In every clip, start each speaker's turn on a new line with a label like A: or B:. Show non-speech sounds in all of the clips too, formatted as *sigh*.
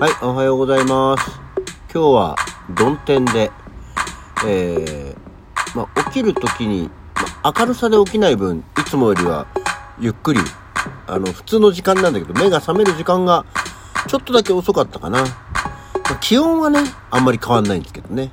A: はい、おはようございます。今日は、曇天で、えー、まあ、起きるときに、まあ、明るさで起きない分、いつもよりは、ゆっくり、あの、普通の時間なんだけど、目が覚める時間が、ちょっとだけ遅かったかな。まあ気温はね、あんまり変わんないんですけどね。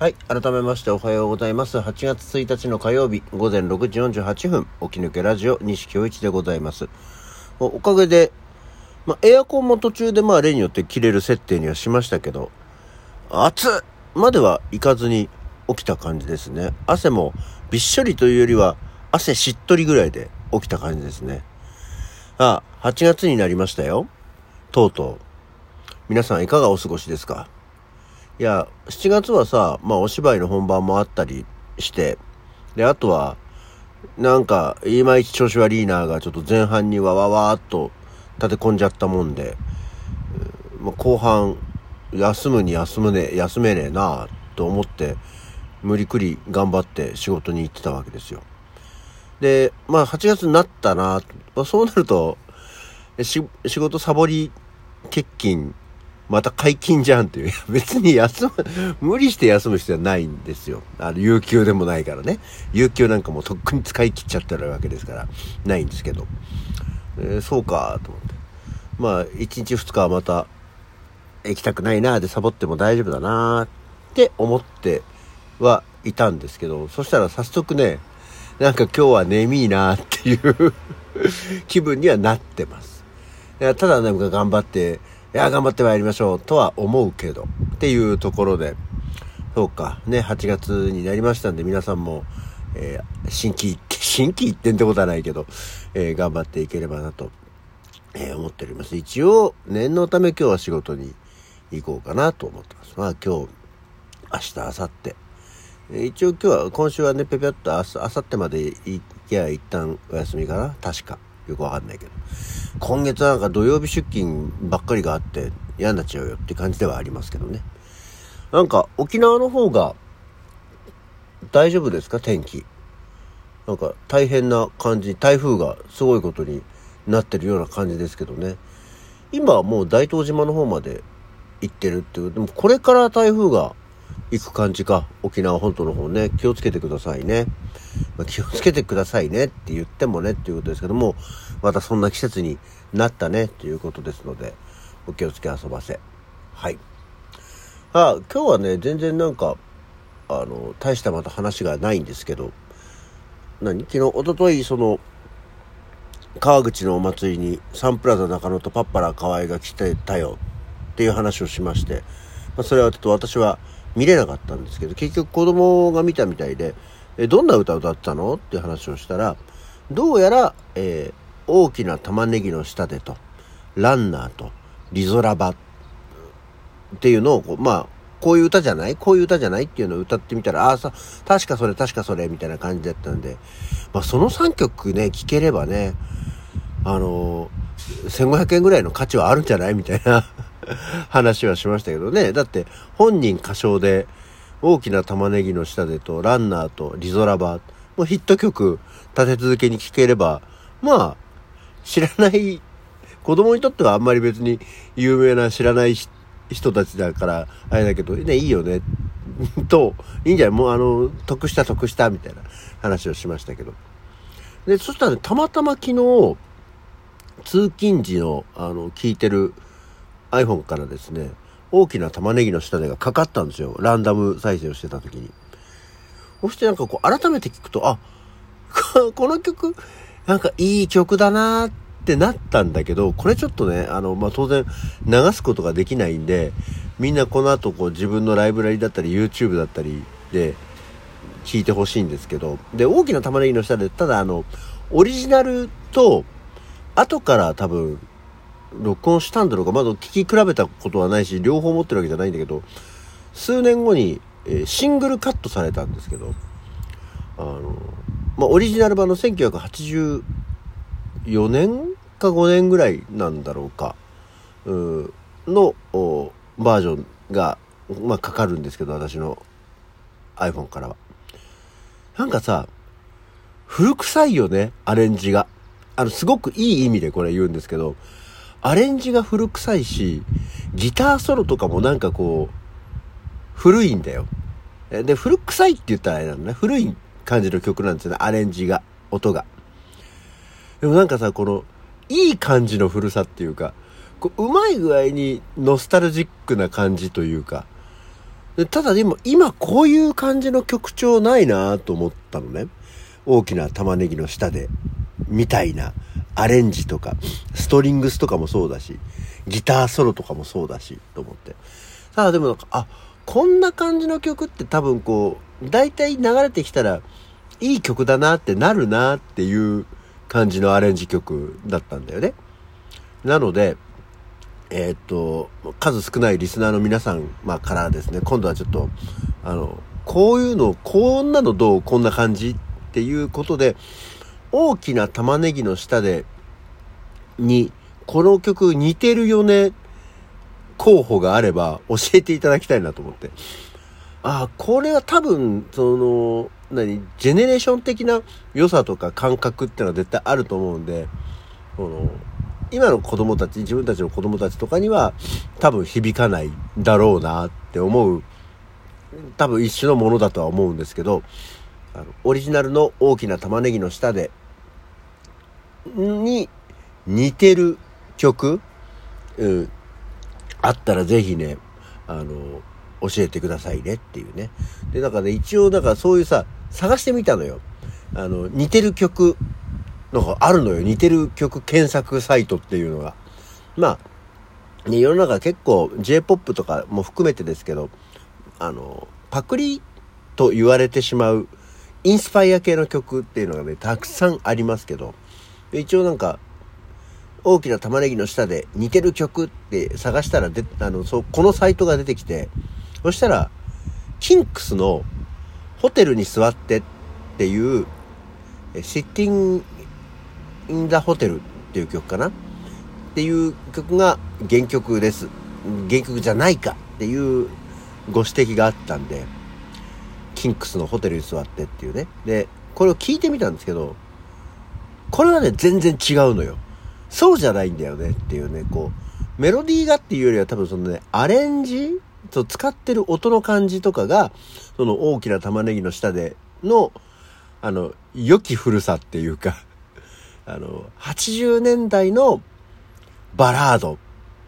A: はい。改めましておはようございます。8月1日の火曜日、午前6時48分、起き抜けラジオ、西京一でございます。おかげで、ま、エアコンも途中でまあ例によって切れる設定にはしましたけど、暑まではいかずに起きた感じですね。汗もびっしょりというよりは、汗しっとりぐらいで起きた感じですね。あ、8月になりましたよ。とうとう。皆さんいかがお過ごしですか？いや、7月はさ、まあお芝居の本番もあったりして、で、あとは、なんか、いまいち調子悪いながちょっと前半にわわわーっと立て込んじゃったもんで、うんまあ、後半、休むに休むね、休めねえなと思って、無理くり頑張って仕事に行ってたわけですよ。で、まあ8月になったな、まあ、そうなると、仕事サボり欠勤また解禁じゃんっていう。*laughs* 別に休む、無理して休む必要はないんですよ。あの、有給でもないからね。有給なんかもうとっくに使い切っちゃってるわけですから、ないんですけど。えーそうか、と思って。まあ、1日2日はまた、行きたくないなでサボっても大丈夫だなって思ってはいたんですけど、そしたら早速ね、なんか今日は眠いなっていう *laughs* 気分にはなってます。ただなんか頑張って、いや、頑張ってまいりましょうとは思うけど、っていうところで、そうか、ね、8月になりましたんで、皆さんも、えー新規、*laughs* 新規一点ってことはないけど、えー頑張っていければなと、えー思っております。一応、念のため今日は仕事に行こうかなと思ってます。まあ今日、明日、明後日。え一応今日は、今週はね、ぺぺっと明日、明後日まで行きゃ一旦お休みかな確か。よくわかんないけど。今月なんか土曜日出勤ばっかりがあって嫌になっちゃうよって感じではありますけどね。なんか沖縄の方が大丈夫ですか？天気。なんか大変な感じ、台風がすごいことになってるような感じですけどね。今はもう大東島の方まで行ってるっていう。でもこれから台風が行く感じか。沖縄本島の方ね。気をつけてくださいね。まあ気をつけてくださいねって言ってもねっていうことですけども、またそんな季節になったねっていうことですので、お気をつけ遊ばせ。はい。あ、今日はね、全然なんか、あの、大したまた話がないんですけど、何？昨日、一昨日その、川口のお祭りにサンプラザ中野とパッパラ河合が来てたよっていう話をしまして、まあ、それはちょっと私は見れなかったんですけど、結局子供が見たみたいで、え、どんな歌歌ってたの？って話をしたら、どうやら、えー大きな玉ねぎの下でと、ランナーと、リゾラバっていうのをこう、まあ、こういう歌じゃない？こういう歌じゃない？っていうのを歌ってみたら、ああ、さ、確かそれ、確かそれ、みたいな感じだったんで、まあ、その3曲ね、聴ければね、あのー、1500円ぐらいの価値はあるんじゃない？みたいな。*laughs* 話はしましたけどね。だって、本人歌唱で、大きな玉ねぎの下でと、ランナーと、リゾラバもうヒット曲、立て続けに聴ければ、まあ、知らない、子供にとってはあんまり別に有名な知らない人たちだから、あれだけど、ね、いいよね。*laughs* と、いいんじゃない？もうあの、得した得したみたいな話をしましたけど。で、そしたらね、たまたま昨日、通勤時の、あの、聞いてる iPhone からですね、大きな玉ねぎの下でがかかったんですよ。ランダム再生をしてた時に。そしてなんかこう、改めて聞くと、あ、*laughs* この曲、なんかいい曲だなーってなったんだけど、これちょっとね、あの、まあ、当然流すことができないんで、みんなこの後こう自分のライブラリだったり YouTube だったりで聞いてほしいんですけど、で、大きな玉ねぎの下で、ただあの、オリジナルと、後から多分、録音したんだろうか、まだ聞き比べたことはないし、両方持ってるわけじゃないんだけど、数年後に、えーシングルカットされたんですけど、あの、まあ、オリジナル版の1984年か5年ぐらいなんだろうか、うのおバージョンが、まあ、かかるんですけど、私の iPhone からは。なんかさ、古臭いよね、アレンジが。あの、すごくいい意味でこれ言うんですけど、アレンジが古臭いし、ギターソロとかもなんかこう、古いんだよ。で、古臭いって言ったらあれなのね。古い感じの曲なんですよね。アレンジが、音が。でもなんかさ、この、いい感じの古さっていうか、こううまい具合にノスタルジックな感じというか、でただでも今こういう感じの曲調ないなと思ったのね。大きな玉ねぎの下で、みたいなアレンジとか、ストリングスとかもそうだし、ギターソロとかもそうだし、と思って。ただでもなんか、あ、こんな感じの曲って多分こう、大体流れてきたら、いい曲だなってなるなっていう感じのアレンジ曲だったんだよね。なので、えー、っと、数少ないリスナーの皆さん、まあ、からですね、今度はちょっと、あの、こういうの、こんなのどうこんな感じっていうことで、大きな玉ねぎの下で、に、この曲似てるよね、候補があれば教えていただきたいなと思って。あ、これは多分、その、何、ジェネレーション的な良さとか感覚ってのは絶対あると思うんで、この、今の子供たち、自分たちの子供たちとかには多分響かないだろうなって思う、多分一種のものだとは思うんですけど、あの、オリジナルの大きな玉ねぎの下で、に似てる曲、うん、あったらぜひね、あの、教えてくださいねっていうね。で、だかね、一応、だからそういうさ、探してみたのよ。あの、似てる曲、なんかあるのよ。似てる曲検索サイトっていうのが。まあ、ね、世の中結構 J-POP とかも含めてですけど、あの、パクリと言われてしまうインスパイア系の曲っていうのがね、たくさんありますけど、一応なんか、大きな玉ねぎの下で似てる曲って探したらで、あの、そう、このサイトが出てきて、そしたら、キンクスのホテルに座ってっていう、シッティング・イン・ザ・ホテルっていう曲かな？っていう曲が原曲です。原曲じゃないかっていうご指摘があったんで、キンクスのホテルに座ってっていうね。で、これを聞いてみたんですけど、これはね、全然違うのよ。そうじゃないんだよねっていうね、こう、メロディーがっていうよりは多分そのね、アレンジそう、使ってる音の感じとかが、その大きな玉ねぎの下での、あの、良き古さっていうか、*laughs* あの、80年代のバラード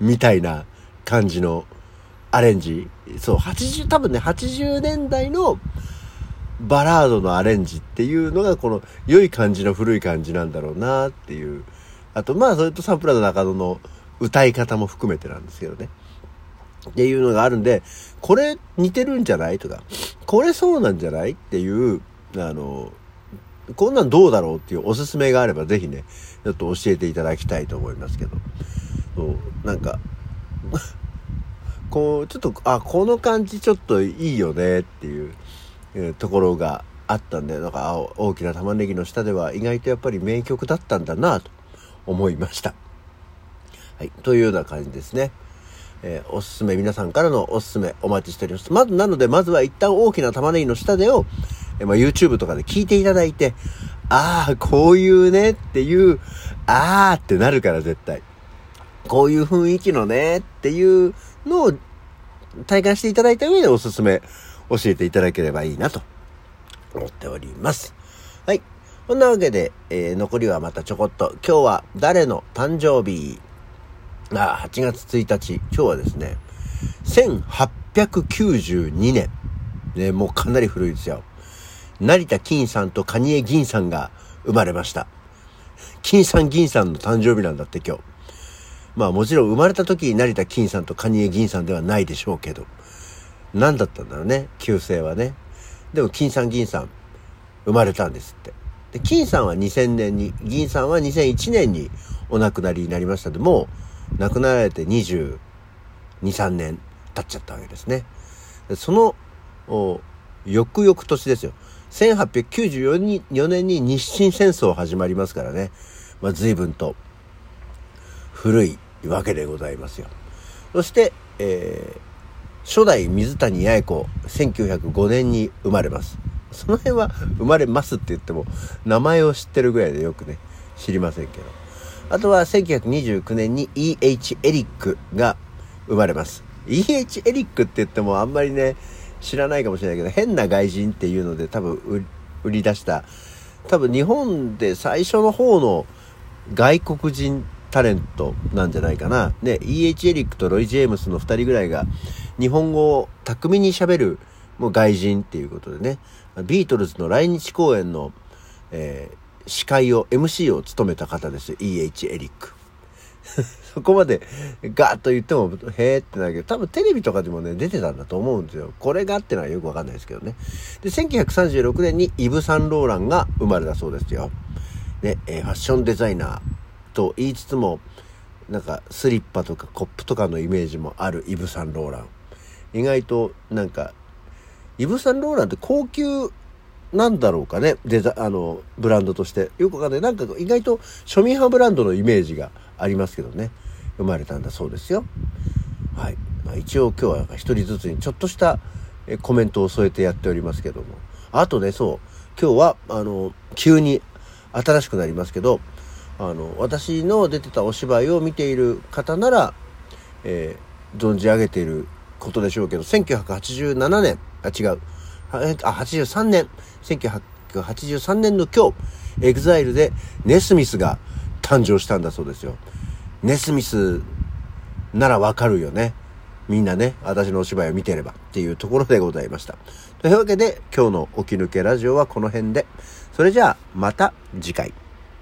A: みたいな感じのアレンジ。そう、80、多分ね、80年代のバラードのアレンジっていうのが、この良い感じの古い感じなんだろうなっていう。あと、まあ、それとサンプラザ中野の歌い方も含めてなんですけどね。っていうのがあるんで、これ似てるんじゃない？とか、これそうなんじゃない？っていう、あの、こんなんどうだろうっていうおすすめがあればぜひね、ちょっと教えていただきたいと思いますけど。そうなんか、*laughs* こう、ちょっと、あ、この感じちょっといいよねっていう、え、ところがあったんで、なんか大きな玉ねぎの下では意外とやっぱり名曲だったんだなと思いました。はい。というような感じですね。えー、おすすめ、皆さんからのおすすめお待ちしております。まず、なので、まずは一旦大きな玉ねぎの下でを、えー、まあ、YouTube とかで聞いていただいて、ああ、こういうねっていう、ああってなるから絶対。こういう雰囲気のねっていうのを体感していただいた上でおすすめ教えていただければいいなと思っております。はい。こんなわけで、えー、残りはまたちょこっと。今日は誰の誕生日？あ、8月1日、今日はですね、1892年。ね、もうかなり古いですよ。成田金さんと蟹江銀さんが生まれました。金さん銀さんの誕生日なんだって今日。まあもちろん生まれた時成田金さんと蟹江銀さんではないでしょうけど。何だったんだろうね、旧姓はね。でも金さん銀さん生まれたんですって。で、金さんは2000年に、銀さんは2001年にお亡くなりになりましたでもう亡くなられて22、3年経っちゃったわけですねで。その、翌々年ですよ。1894年に日清戦争始まりますからね。まあ、随分と古いわけでございますよ。そして、え初代水谷八重子、1905年に生まれます。その辺は生まれますって言っても、名前を知ってるぐらいでよくね、知りませんけど。あとは1929年に E.H. エリックが生まれます。E.H. エリックって言ってもあんまりね、知らないかもしれないけど、変な外人っていうので多分売り出した、多分日本で最初の方の外国人タレントなんじゃないかな。ね、E.H. エリックとロイ・ジェームスの2人ぐらいが日本語を巧みに喋るもう外人っていうことでね、ビートルズの来日公演の、えー、司会を、MC を務めた方です。E.H. エリック。*laughs* そこまでガーッと言っても、へーってなるけど、多分テレビとかでもね、出てたんだと思うんですよ。これがってのはよくわかんないですけどね。で、1936年にイブ・サンローランが生まれたそうですよ。ね、えー、ファッションデザイナーと言いつつも、なんかスリッパとかコップとかのイメージもあるイブ・サンローラン。意外となんか、イブ・サンローランって高級なんだろうかね、デザ、あの、ブランドとして。よくわかんない。なんか意外と庶民派ブランドのイメージがありますけどね。生まれたんだそうですよ。はい。まあ、一応今日は一人ずつにちょっとしたコメントを添えてやっておりますけども。あとね、そう。今日は、あの、急に新しくなりますけど、あの、私の出てたお芝居を見ている方なら、えー、存じ上げていることでしょうけど、1987年、あ、違う。あ、83年、1983年の今日、 EXILE でネスミスが誕生したんだそうですよ。ネスミスならわかるよね。みんなね、私のお芝居を見てればっていうところでございました。というわけで、今日の起き抜けラジオはこの辺で。それじゃあ、また次回。